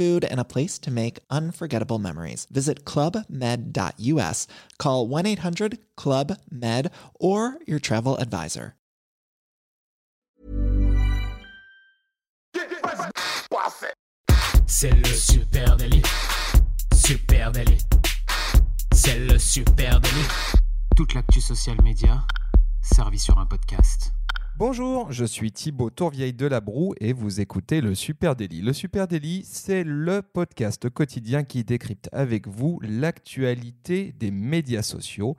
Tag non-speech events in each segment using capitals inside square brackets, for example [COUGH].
food, and a place to make unforgettable memories. Visit clubmed.us, call 1 800 Club Med, or your travel advisor. C'est le super délit. Super délit. C'est le super délit. Toute l'actu social média servie sur un podcast. Bonjour, je suis Thibaut Tourvieille de la Broue et vous écoutez le Super Délit. Le Super Délit, c'est le podcast quotidien qui décrypte avec vous l'actualité des médias sociaux.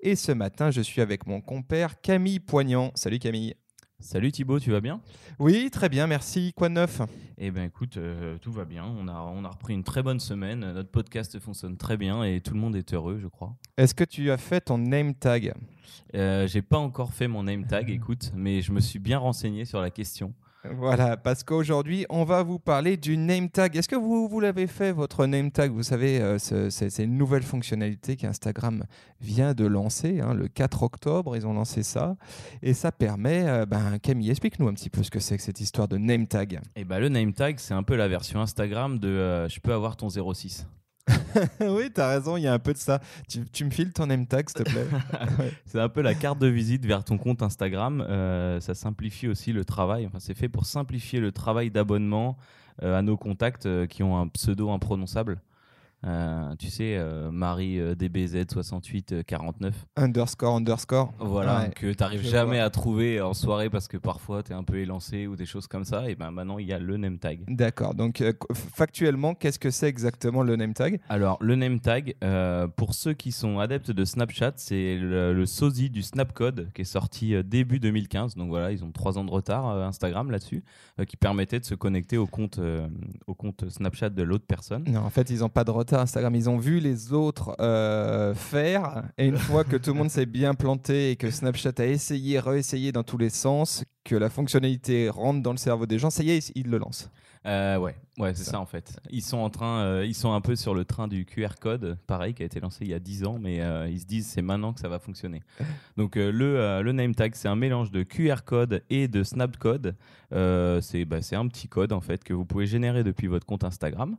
Et ce matin, je suis avec mon compère Camille Poignant. Salut Camille. Salut Thibaut, tu vas bien? Oui, très bien, merci. Quoi de neuf? Eh bien écoute, euh, tout va bien. On a, on a repris une très bonne semaine. Notre podcast fonctionne très bien et tout le monde est heureux, je crois. Est-ce que tu as fait ton name tag? Euh, J'ai pas encore fait mon name tag, écoute, mais je me suis bien renseigné sur la question. Voilà, parce qu'aujourd'hui, on va vous parler du name tag. Est-ce que vous, vous l'avez fait, votre name tag? Vous savez, euh, ce- c'est une nouvelle fonctionnalité qu'Instagram vient de lancer. hein, le 4 octobre, ils ont lancé ça. Et ça permet, euh, ben, Camille, explique-nous un petit peu ce que c'est que cette histoire de name tag. Et bah le name tag, c'est un peu la version Instagram de euh, je peux avoir ton 06. [LAUGHS] oui, tu as raison, il y a un peu de ça. Tu, me files ton name tag, s'il te plaît [LAUGHS] C'est un peu la carte de visite vers ton compte Instagram. Euh, ça simplifie aussi le travail. Enfin, c'est fait pour simplifier le travail d'abonnement euh, à nos contacts euh, qui ont un pseudo imprononçable. Euh, tu sais, euh, Marie euh, DBZ 68 euh, 49. Underscore, underscore. Voilà, Ouais, que tu n'arrives jamais à trouver en soirée parce que parfois tu es un peu élancé ou des choses comme ça. Et ben maintenant, il y a le name tag. D'accord, donc factuellement, qu'est-ce que c'est exactement le name tag? Alors, le name tag, pour ceux qui sont adeptes de Snapchat, c'est le, le sosie du Snapcode qui est sorti début 2015. Donc voilà, ils ont trois ans de retard, Instagram, là-dessus, qui permettait de se connecter au compte, au compte Snapchat de l'autre personne. Non, en fait, ils n'ont pas de retard Instagram. Ils ont vu les autres euh, faire. Et une fois que tout le monde s'est bien planté et que Snapchat a essayé, réessayé dans tous les sens, que la fonctionnalité rentre dans le cerveau des gens, ça y est, ils le lancent. Euh, ouais, ouais, c'est Ça. ça. en fait. Ils sont en train, euh, ils sont un peu sur le train du QR code, pareil, qui a été lancé il y a 10 ans, mais euh, ils se disent c'est maintenant que ça va fonctionner. [LAUGHS] Donc euh, le, le name tag, c'est un mélange de QR code et de Snapcode. Euh, c'est bah, un petit code en fait que vous pouvez générer depuis votre compte Instagram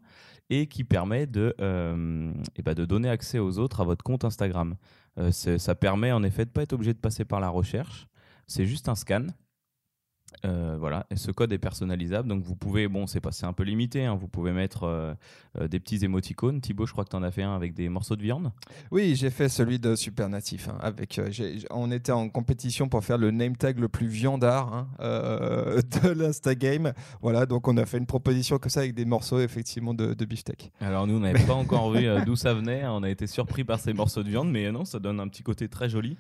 et qui permet de, eh ben, de donner accès aux autres à votre compte Instagram. Ça permet en effet de pas être obligé de passer par la recherche. C'est juste un scan. Euh, voilà, et ce code est personnalisable, donc vous pouvez, bon, c'est pas, c'est un peu limité, hein, vous pouvez mettre euh, euh, des petits émoticônes. Thibaut, je crois que tu en as fait un avec des morceaux de viande. Oui, j'ai fait celui de Super Natif. hein, avec, euh, j'ai- on était en compétition pour faire le name tag le plus viandard hein, euh, [LAUGHS] de l'Instagame. Voilà, donc on a fait une proposition comme ça avec des morceaux effectivement de, de beefsteak. Alors nous, on n'avait pas [LAUGHS] encore vu d'où ça venait, on a été surpris par ces morceaux de viande, mais non, ça donne un petit côté très joli.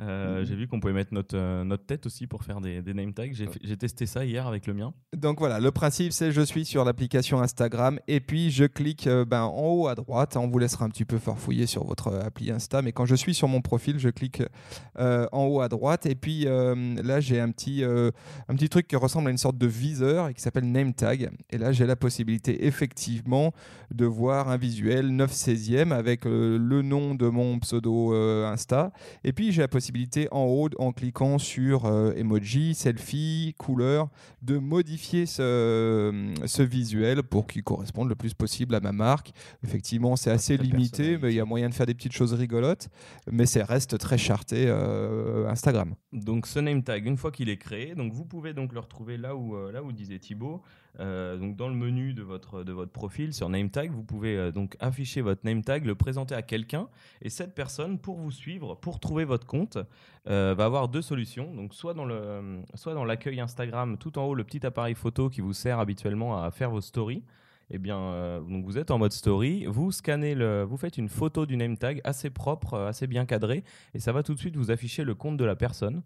Euh, J'ai vu qu'on pouvait mettre notre, euh, notre tête aussi pour faire des, des name tags. J'ai testé ça hier avec le mien. Donc voilà, le principe c'est je suis sur l'application Instagram et puis je clique euh, ben, en haut à droite. On vous laissera un petit peu farfouiller sur votre appli Insta, mais quand je suis sur mon profil, je clique en haut à droite et puis là j'ai un petit, un petit truc qui ressemble à une sorte de viseur et qui s'appelle Name Tag. Et là j'ai la possibilité effectivement de voir un visuel 9 16e avec le nom de mon pseudo Insta. Et puis j'ai la possibilité en haut, en cliquant sur euh, emoji, selfie, couleur, de modifier ce, ce visuel pour qu'il corresponde le plus possible à ma marque. Effectivement, c'est assez limité, mais il y a moyen de faire des petites choses rigolotes, mais ça reste très charté euh, Instagram. Donc ce name tag, une fois qu'il est créé, donc vous pouvez donc le retrouver là où, euh, là où disait Thibaut. Euh, donc dans le menu de votre, de votre profil sur name tag, vous pouvez euh, donc afficher votre name tag, le présenter à quelqu'un, et cette personne, pour vous suivre, pour trouver votre compte, euh, va avoir deux solutions. Donc soit dans l'accueil Instagram, tout en haut le petit appareil photo qui vous sert habituellement à faire vos stories. Eh bien, donc vous êtes en mode story, vous scannez le, vous faites une photo du name tag assez propre, assez bien cadrée, et ça va tout de suite vous afficher le compte de la personne.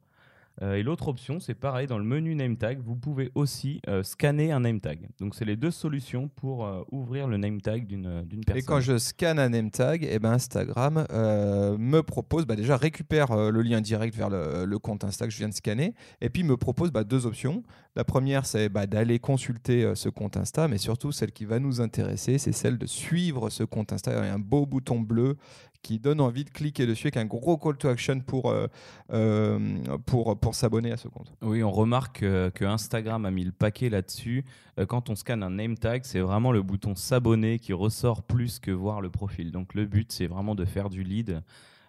Euh, et l'autre option, c'est pareil, dans le menu name tag, vous pouvez aussi euh, scanner un name tag. Donc, c'est les deux solutions pour euh, ouvrir le name tag d'une d'une personne. Et quand je scanne un name tag, eh ben Instagram me propose, bah déjà récupère le lien direct vers le, le compte Insta que je viens de scanner, et puis me propose bah, deux options. La première, c'est bah, d'aller consulter ce compte Insta, mais surtout celle qui va nous intéresser, c'est celle de suivre ce compte Insta. Il y a un beau bouton bleu qui donne envie de cliquer dessus avec un gros call to action pour, euh, euh, pour, pour s'abonner à ce compte. Oui, on remarque euh, que Instagram a mis le paquet là-dessus. Quand on scanne un name tag, c'est vraiment le bouton s'abonner qui ressort plus que voir le profil. Donc le but, c'est vraiment de faire du lead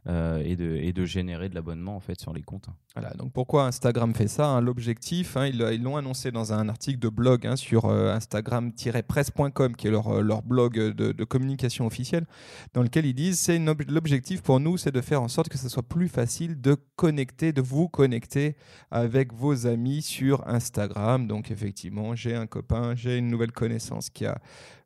euh, et, de, de générer de l'abonnement en fait sur les comptes. Voilà, donc pourquoi Instagram fait ça hein L'objectif, hein, ils l'ont annoncé dans un article de blog hein, sur euh, instagram-presse.com, qui est leur, euh, leur blog de, communication officielle, dans lequel ils disent c'est l'objectif pour nous, c'est de faire en sorte que ce soit plus facile de connecter, de vous connecter avec vos amis sur Instagram. Donc effectivement, j'ai un copain, j'ai une nouvelle connaissance qui a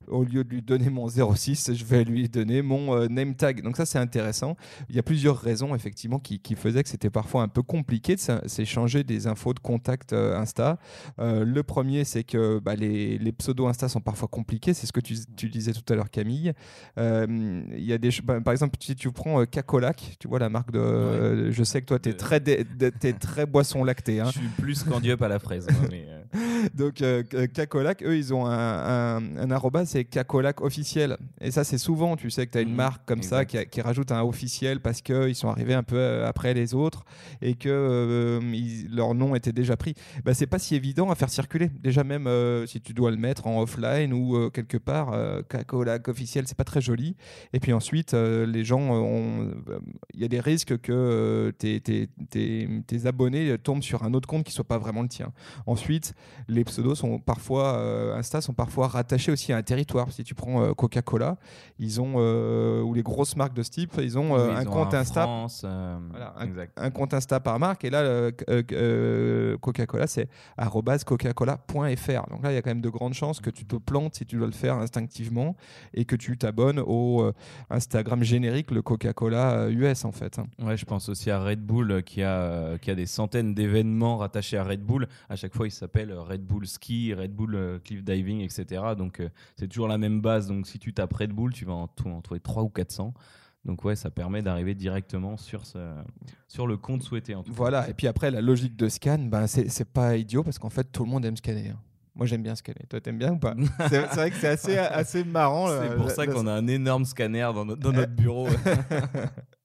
au lieu de lui donner mon 06, je vais lui donner mon euh, name tag. Donc ça, c'est intéressant. Il y a plusieurs raisons, effectivement, qui, qui faisaient que c'était parfois un peu compliqué de s'échanger des infos de contact euh, Insta. Euh, le premier, c'est que bah, les, les pseudos Insta sont parfois compliqués. C'est ce que tu, tu disais tout à l'heure, Camille. Il y a des, bah, par exemple, si tu prends Cacolac, tu vois la marque de... je sais que toi, tu es très, de- très boisson lactée. hein. Je suis plus candiop à la fraise. mais, euh, [LAUGHS] Donc, euh, Cacolac, eux, ils ont un, un, un arroba, c'est Cacolac officiel. Et ça, c'est souvent, tu sais, que tu as une Mhm, marque comme ça qui, a- qui rajoute un officiel parce qu'ils sont arrivés un peu euh, après les autres et que euh, ils- leur nom était déjà pris. Bah, c'est pas si évident à faire circuler. Déjà, même euh, si tu dois le mettre en offline ou euh, quelque part, Cacolac officiel, c'est pas très joli. Et puis ensuite, les gens Il y a des risques que tes, tes- tes- tes abonnés tombent sur un autre compte qui soit pas vraiment le tien. Ensuite, les pseudos sont parfois, euh, Insta sont parfois rattachés aussi à un territoire. Si tu prends euh, Coca-Cola, ils ont, euh, ou les grosses marques de ce type, ils ont un ont compte Insta. France, Voilà, un- compte Insta par marque et là Coca-Cola c'est coca-cola.fr donc là il y a quand même de grandes chances que tu te plantes si tu dois le faire instinctivement et que tu t'abonnes au Instagram générique le Coca-Cola US en fait hein. Ouais, je pense aussi à Red Bull qui a, qui a des centaines d'événements rattachés à Red Bull. À chaque fois, il s'appelle euh, Red Bull Ski, Red Bull euh, Cliff Diving, etc. Donc, euh, c'est toujours la même base. Donc, si tu tapes Red Bull, tu vas en, trouver 3 ou 400. Donc, ouais, ça permet d'arriver directement sur, ce, sur le compte souhaité. En tout cas. voilà et puis après la logique de scan ben, c'est pas idiot parce qu'en fait tout le monde aime scanner hein. moi j'aime bien scanner toi t'aimes bien ou pas? [LAUGHS] C'est vrai que c'est assez, assez marrant C'est pour ça qu'on a un énorme scanner dans [LAUGHS] notre bureau. [LAUGHS]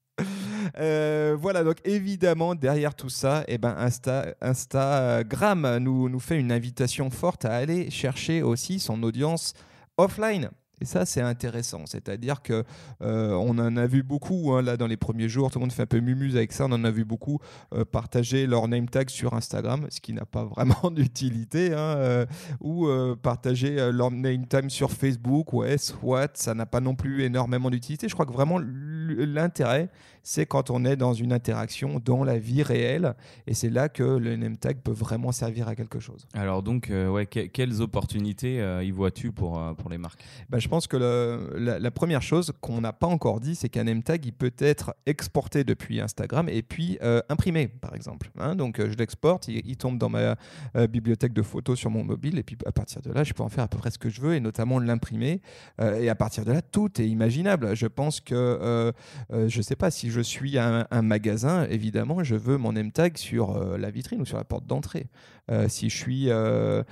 Euh, voilà, donc évidemment, derrière tout ça, eh ben Insta, Instagram nous, nous fait une invitation forte à aller chercher aussi son audience offline. Et ça, c'est intéressant. C'est-à-dire que euh, on en a vu beaucoup hein, là dans les premiers jours. Tout le monde fait un peu mumuse avec ça. On en a vu beaucoup euh, partager leur name tag sur Instagram, ce qui n'a pas [LAUGHS] vraiment d'utilité, hein, ou partager leur name tag sur Facebook. Ouais, soit ça n'a pas non plus énormément d'utilité. Je crois que vraiment l'intérêt, c'est quand on est dans une interaction dans la vie réelle, et c'est là que le name tag peut vraiment servir à quelque chose. Alors, donc, euh, ouais, que- quelles opportunités euh, y vois-tu pour, euh, pour les marques? Bah, je pense que le- la, la première chose qu'on n'a pas encore dit, c'est qu'un name tag, il peut être exporté depuis Instagram et puis imprimé, par exemple. Hein, donc, je l'exporte, il, il tombe dans ma bibliothèque de photos sur mon mobile, et puis à partir de là, je peux en faire à peu près ce que je veux, et notamment l'imprimer. Et à partir de là, tout est imaginable. Je pense que, je sais pas, si je suis un, magasin, évidemment, je veux mon name tag sur euh, la vitrine ou sur la porte d'entrée. Euh, si je suis euh,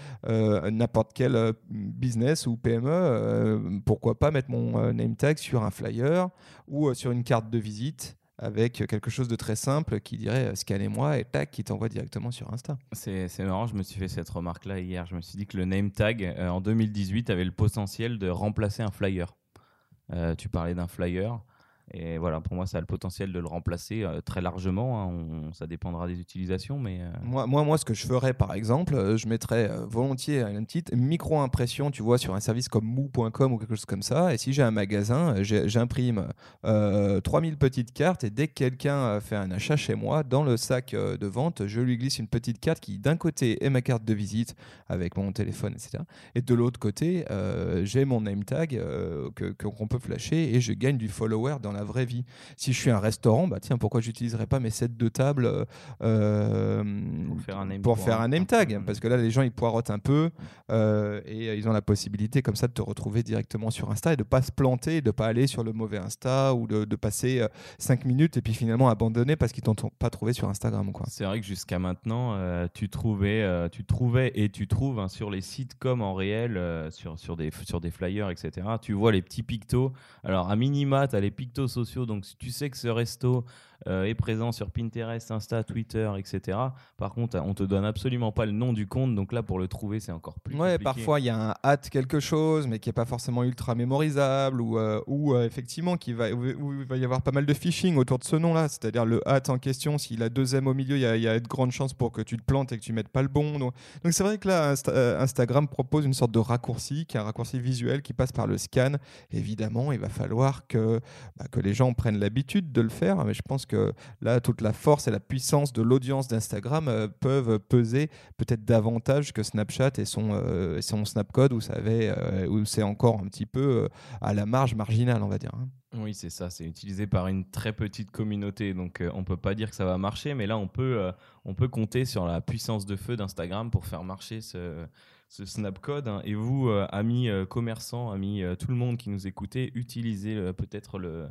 n'importe quel business ou PME, pourquoi pas mettre mon name tag sur un flyer ou sur une carte de visite avec quelque chose de très simple qui dirait scannez-moi et tac, qui t'envoie directement sur Insta. C'est marrant, je me suis fait cette remarque-là hier. Je me suis dit que le name tag en 2018 avait le potentiel de remplacer un flyer. Tu parlais d'un flyer. Et voilà, pour moi, ça a le potentiel de le remplacer euh, très largement. hein. Ça dépendra des utilisations, mais euh, Moi, moi, moi, ce que je ferais, par exemple, euh, je mettrais volontiers une petite micro-impression, tu vois, sur un service comme mou.com ou quelque chose comme ça. Et si j'ai un magasin, j'imprime euh, 3000 petites cartes et dès que quelqu'un fait un achat chez moi, dans le sac de vente, je lui glisse une petite carte qui, d'un côté, est ma carte de visite avec mon téléphone, etc. Et de l'autre côté, j'ai mon name tag qu'on peut flasher et je gagne du follower dans la la vraie vie. Si je suis un restaurant, bah tiens, pourquoi j'utiliserais pas mes sets de table euh, euh, Pour faire un name, pour faire un name tag? Peu. Parce que là, les gens, ils poirotent un peu euh, et ils ont la possibilité comme ça de te retrouver directement sur Insta et de pas se planter, de pas aller sur le mauvais Insta ou de, de passer 5 minutes et puis finalement abandonner parce qu'ils t'ont pas trouvé sur Instagram. Quoi. C'est vrai que jusqu'à maintenant, euh, tu trouvais, tu trouvais et tu trouves hein, sur les sites comme en réel, sur, sur, des, sur des flyers, etc. Tu vois les petits pictos. Alors à minima, tu as les pictos sociaux. Donc si tu sais que ce resto euh, est présent sur Pinterest, Insta, Twitter, etc. Par contre, on te donne absolument pas le nom du compte. Donc là, pour le trouver, c'est encore plus Ouais, compliqué. parfois il y a un hâte quelque chose, mais qui est pas forcément ultra mémorisable, ou, euh, ou euh, effectivement qui va, où, où il va y avoir pas mal de phishing autour de ce nom-là. C'est-à-dire le hâte en question, s'il a deux M au milieu, il y a, il y a de grandes chances pour que tu te plantes et que tu mettes pas le bon. Donc c'est vrai que là, Insta- Instagram propose une sorte de raccourci, qui est un raccourci visuel qui passe par le scan. Évidemment, il va falloir que, bah, que les gens prennent l'habitude de le faire, mais je pense que là, toute la force et la puissance de l'audience d'Instagram euh, peuvent peser peut-être davantage que Snapchat et son, euh, Snapcode où, ça euh, où c'est encore un petit peu à la marge marginale, on va dire. hein. Oui, c'est ça. C'est utilisé par une très petite communauté. Donc, euh, on peut pas dire que ça va marcher. Mais là, on peut, on peut compter sur la puissance de feu d'Instagram pour faire marcher ce, Snapcode. hein. Et vous, euh, amis commerçants, amis tout le monde qui nous écoutez, utilisez peut-être le,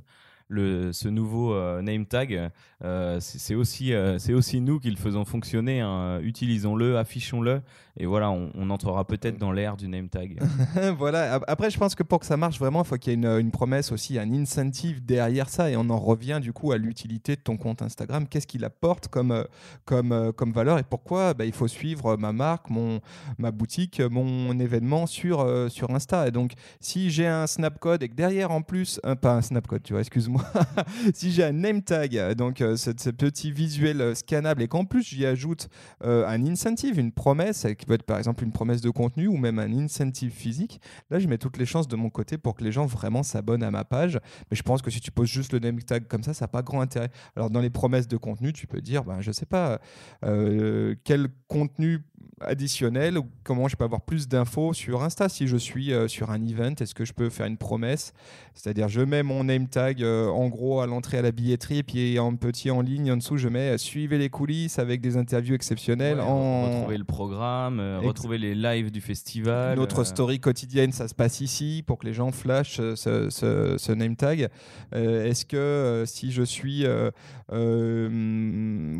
ce nouveau euh, name tag. Euh, c'est c'est aussi, euh, c'est aussi nous qui le faisons fonctionner. hein. Utilisons-le, affichons-le. Et voilà, on, on entrera peut-être dans l'ère du name tag. [LAUGHS] voilà. Ap- Après, je pense que pour que ça marche vraiment, il faut qu'il y ait une, une promesse aussi, un incentive derrière ça. Et on en revient du coup à l'utilité de ton compte Instagram. Qu'est-ce qu'il apporte comme, euh, comme, euh, comme valeur et pourquoi bah, il faut suivre ma marque, mon, ma boutique, mon événement sur, euh, sur Insta? Et donc, si j'ai un snapcode et que derrière en plus, un, pas un snapcode, tu vois, excuse-moi, [LAUGHS] si j'ai un name tag, euh, donc euh, ce, ce petit visuel euh, scannable et qu'en plus j'y ajoute euh, un incentive, une promesse, euh, qui peut être par exemple une promesse de contenu ou même un incentive physique, là je mets toutes les chances de mon côté pour que les gens vraiment s'abonnent à ma page. Mais je pense que si tu poses juste le name tag comme ça, ça n'a pas grand intérêt. Alors dans les promesses de contenu, tu peux dire, ben, je sais pas, euh, quel contenu additionnel ou comment je peux avoir plus d'infos sur Insta si je suis euh, sur un event? Est-ce que je peux faire une promesse? C'est-à-dire je mets mon name tag euh, en gros à l'entrée à la billetterie et puis en petit en ligne en dessous je mets euh, suivez les coulisses avec des interviews exceptionnelles Ouais, en Retrouver le programme, euh, retrouver les lives du festival. notre story quotidienne, ça se passe ici pour que les gens flashent ce, ce- ce name tag. Est-ce que si je suis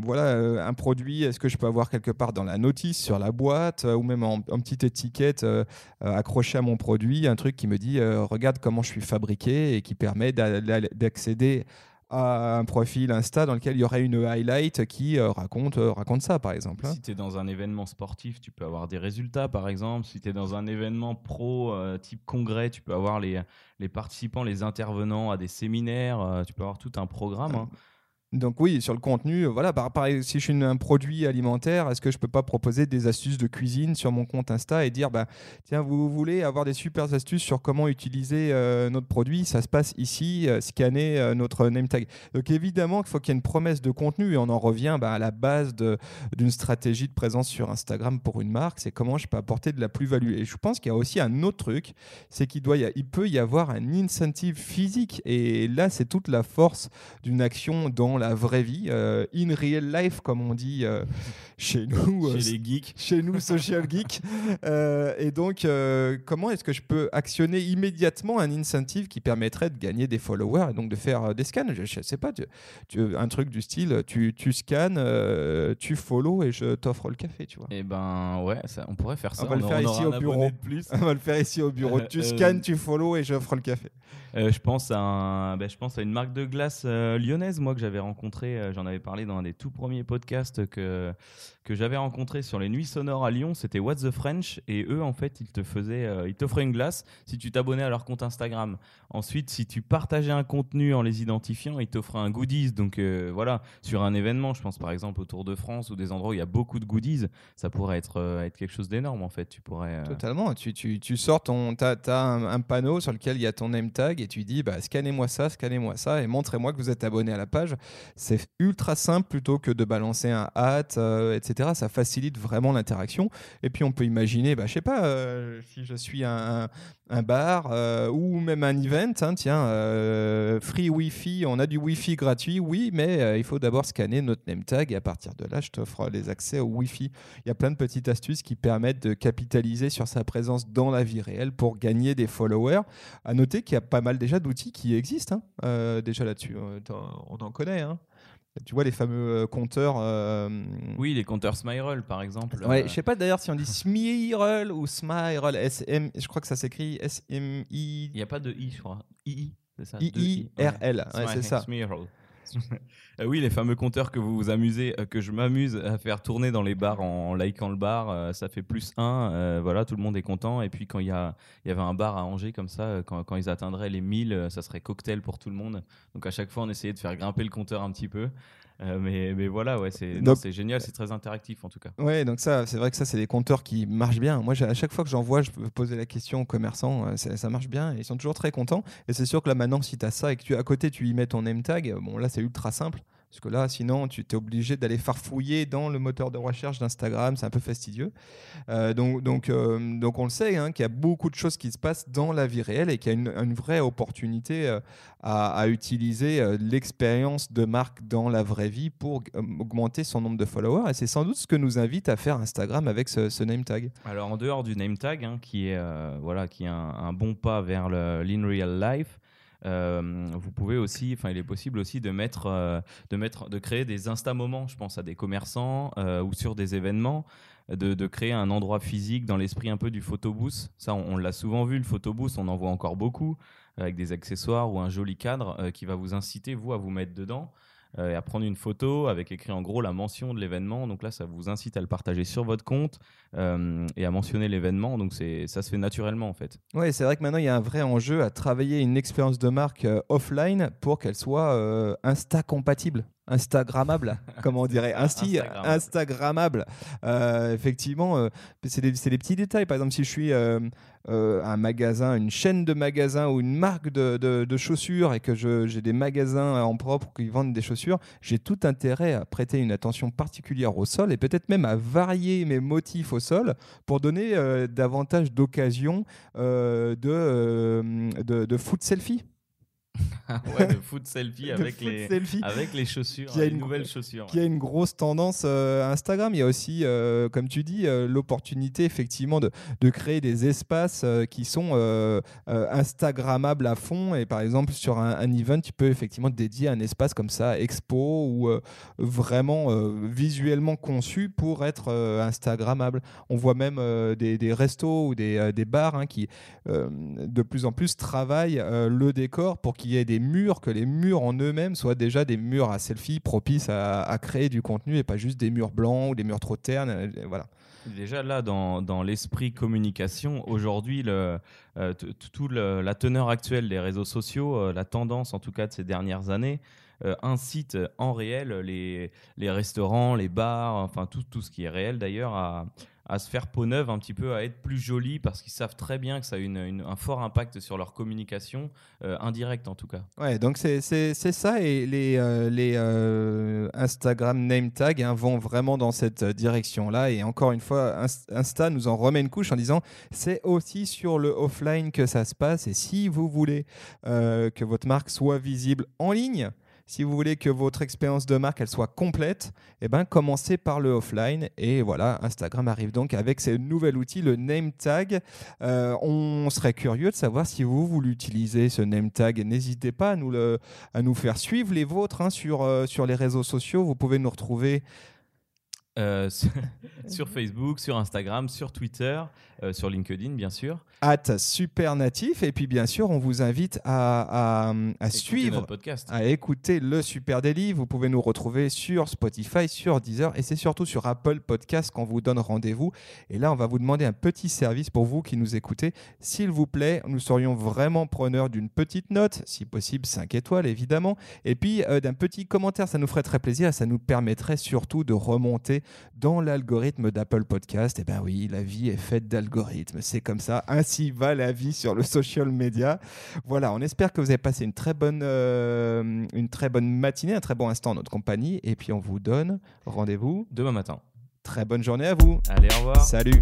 voilà, un produit, est-ce que je peux avoir quelque part dans la notice, sur la boîte euh, ou même en, en petite étiquette euh, euh, accrochée à mon produit, un truc qui me dit regarde comment je suis fabriqué et qui permet d'a- d'a- d'accéder à un profil Insta dans lequel il y aurait une highlight qui euh, raconte, euh, raconte ça par exemple. hein. Si tu es dans un événement sportif, tu peux avoir des résultats, par exemple. Si tu es dans un événement pro euh, type congrès, tu peux avoir les, les participants, les intervenants à des séminaires. tu peux avoir tout un programme. hein. Donc oui, sur le contenu, euh, voilà, par, pareil, si je suis un produit alimentaire, est-ce que je peux pas proposer des astuces de cuisine sur mon compte Insta et dire, bah, tiens, vous voulez avoir des super astuces sur comment utiliser euh, notre produit, ça se passe ici, euh, scanner notre name tag. Donc évidemment qu'il faut qu'il y ait une promesse de contenu et on en revient bah, à la base d'une stratégie de présence sur Instagram pour une marque, c'est comment je peux apporter de la plus-value. Et je pense qu'il y a aussi un autre truc, c'est qu'il il peut y avoir un incentive physique et là c'est toute la force d'une action dans la vraie vie, euh, in real life comme on dit euh, [LAUGHS] chez nous. euh, Chez les geeks. chez nous, Social [LAUGHS] Geek. Euh, et donc, comment est-ce que je peux actionner immédiatement un incentive qui permettrait de gagner des followers et donc de faire des scans? Je ne sais pas, tu, tu- un truc du style, tu, tu scannes, euh, tu follow et je t'offre le café, tu vois. Et ben ouais, ça, on pourrait faire ça. On va le faire ici au bureau. plus. [LAUGHS] On va le faire ici au bureau. Tu scannes, tu follow et j'offre le café. Je pense à un, ben, je pense à une marque de glace lyonnaise, moi que j'avais euh, J'en avais parlé dans un des tout premiers podcasts que que j'avais rencontré sur les nuits sonores à Lyon. C'était What's the French et eux en fait ils te faisaient, euh, ils t'offraient une glace si tu t'abonnais à leur compte Instagram. Ensuite, si tu partageais un contenu en les identifiant, ils t'offraient un goodies. Donc euh, voilà, sur un événement, je pense par exemple au Tour de France ou des endroits où il y a beaucoup de goodies, ça pourrait être être quelque chose d'énorme en fait. Tu pourrais. Totalement. Tu, tu, tu sors ton. Tu as, un, un panneau sur lequel il y a ton name tag et tu dis bah, scannez-moi ça, scannez-moi ça et montrez-moi que vous êtes abonné à la page. C'est ultra simple plutôt que de balancer un hâte, euh, etc. Ça facilite vraiment l'interaction. Et puis on peut imaginer, bah, je sais pas, euh, si je suis un, un bar euh, ou même un event, hein, tiens, free Wi-Fi, on a du Wi-Fi gratuit, oui, mais il faut d'abord scanner notre name tag et à partir de là, je t'offre les accès au Wi-Fi. Il y a plein de petites astuces qui permettent de capitaliser sur sa présence dans la vie réelle pour gagner des followers. À noter qu'il y a pas mal déjà d'outils qui existent hein, déjà là-dessus. On en connaît. Hein. Tu vois les fameux euh, compteurs. Euh, oui, les compteurs Smyrel par exemple. Ouais, je sais pas d'ailleurs si on dit Smyrel ou Smyrel. SM, je crois que ça s'écrit S-M-I. Il n'y a pas de I, je crois. I, c'est ça. I-I-R-L, c'est ça. Euh, [LAUGHS] oui, les fameux compteurs que vous vous amusez, euh, que je m'amuse à faire tourner dans les bars en, likant le bar, euh, ça fait plus 1. voilà, tout le monde est content. Et puis quand il y, y avait un bar à Angers comme ça, quand, quand ils atteindraient les 1000, ça serait cocktail pour tout le monde. Donc à chaque fois, on essayait de faire grimper le compteur un petit peu. Mais, mais, voilà, ouais, c'est génial, c'est très interactif en tout cas. Ouais, donc ça, c'est vrai que ça, c'est des compteurs qui marchent bien. Moi, à chaque fois que j'en vois, je peux poser la question aux commerçants, ça marche bien, ils sont toujours très contents. Et c'est sûr que là, maintenant, si tu as ça et que tu à côté, tu y mets ton name tag, bon, là, c'est ultra simple. Parce que là, sinon, tu es obligé d'aller farfouiller dans le moteur de recherche d'Instagram. C'est un peu fastidieux. Euh, euh, donc, on le sait, hein, qu'il y a beaucoup de choses qui se passent dans la vie réelle et qu'il y a une, vraie opportunité euh, à, utiliser l'expérience de marque dans la vraie vie pour augmenter son nombre de followers. Et c'est sans doute ce que nous invite à faire Instagram avec ce, name tag. Alors, en dehors du name tag, hein, qui est, voilà, qui est un, bon pas vers l'in real life, euh, vous pouvez aussi, enfin, il est possible aussi de mettre, euh, de mettre, de créer des insta moments. Je pense à des commerçants euh, ou sur des événements. De, créer un endroit physique dans l'esprit un peu du photobooth. Ça, on, l'a souvent vu, le photobooth, on en voit encore beaucoup, avec des accessoires ou un joli cadre qui va vous inciter, vous, à vous mettre dedans. et à prendre une photo avec écrit en gros la mention de l'événement. Donc là, ça vous incite à le partager sur votre compte euh, et à mentionner l'événement. Donc ça se fait naturellement en fait. Oui, c'est vrai que maintenant il y a un vrai enjeu à travailler une expérience de marque euh, offline pour qu'elle soit euh, Insta compatible. Instagrammable, [LAUGHS] comme on dirait, Insti, Instagrammable. effectivement, c'est des, des, petits détails. Par exemple, si je suis un magasin, une chaîne de magasins ou une marque de, de chaussures et que j'ai des magasins en propre qui vendent des chaussures, j'ai tout intérêt à prêter une attention particulière au sol et peut-être même à varier mes motifs au sol pour donner euh, davantage d'occasions euh, de, euh, de, de foot selfie. [LAUGHS] ouais, de foot selfie, avec, les, avec les chaussures, qui a une nouvelle chaussures. Qui a une grosse tendance euh, Instagram. Il y a aussi, euh, comme tu dis, euh, l'opportunité effectivement de, de, créer des espaces qui sont Instagrammables à fond. Et par exemple, sur un, event, tu peux effectivement dédier un espace comme ça, expo, ou vraiment visuellement conçu pour être Instagrammable. On voit même des, des, restos ou des, des bars hein, qui de plus en plus travaillent le décor pour qu'il y ait des murs, que les murs en eux-mêmes soient déjà des murs à selfie propices à, créer du contenu et pas juste des murs blancs ou des murs trop ternes. Euh, voilà. Déjà là, dans, dans l'esprit communication, aujourd'hui, euh, la teneur actuelle des réseaux sociaux, euh, la tendance en tout cas de ces dernières années, incite en réel les, les restaurants, les bars, enfin tout, tout ce qui est réel d'ailleurs, à, à se faire peau neuve un petit peu, à être plus joli parce qu'ils savent très bien que ça a une, un fort impact sur leur communication, euh, indirecte en tout cas. Ouais, donc c'est ça et les, euh, les euh, Instagram name tags hein, vont vraiment dans cette direction-là. Et encore une fois, Insta nous en remet une couche en disant c'est aussi sur le offline que ça se passe. Et si vous voulez que votre marque soit visible en ligne, si vous voulez que votre expérience de marque elle soit complète, eh ben, commencez par le offline. Et voilà, Instagram arrive donc avec ce nouvel outil, le name tag. Euh, on serait curieux de savoir si vous, vous l'utilisez, ce name tag. N'hésitez pas à nous, à nous faire suivre les vôtres hein, sur, euh, sur les réseaux sociaux. Vous pouvez nous retrouver euh, sur [LAUGHS] Facebook, sur Instagram, sur Twitter, euh, sur LinkedIn, bien sûr. At Super Natif. Et puis, bien sûr, on vous invite à, à, suivre, podcast. à écouter le Super Daily. Vous pouvez nous retrouver sur Spotify, sur Deezer et c'est surtout sur Apple Podcast qu'on vous donne rendez-vous. Et là, on va vous demander un petit service pour vous qui nous écoutez. S'il vous plaît, nous serions vraiment preneurs d'une petite note, si possible 5 étoiles, évidemment. Et puis, euh, d'un petit commentaire, ça nous ferait très plaisir et ça nous permettrait surtout de remonter retrouver dans l'algorithme d'Apple Podcast. Et eh ben oui, la vie est faite d'algorithmes. C'est comme ça. Ainsi va la vie sur le social media. Voilà, on espère que vous avez passé une très bonne, euh, une très bonne matinée, un très bon instant en notre compagnie. Et puis on vous donne rendez-vous demain matin. Très bonne journée à vous. Allez, au revoir. Salut.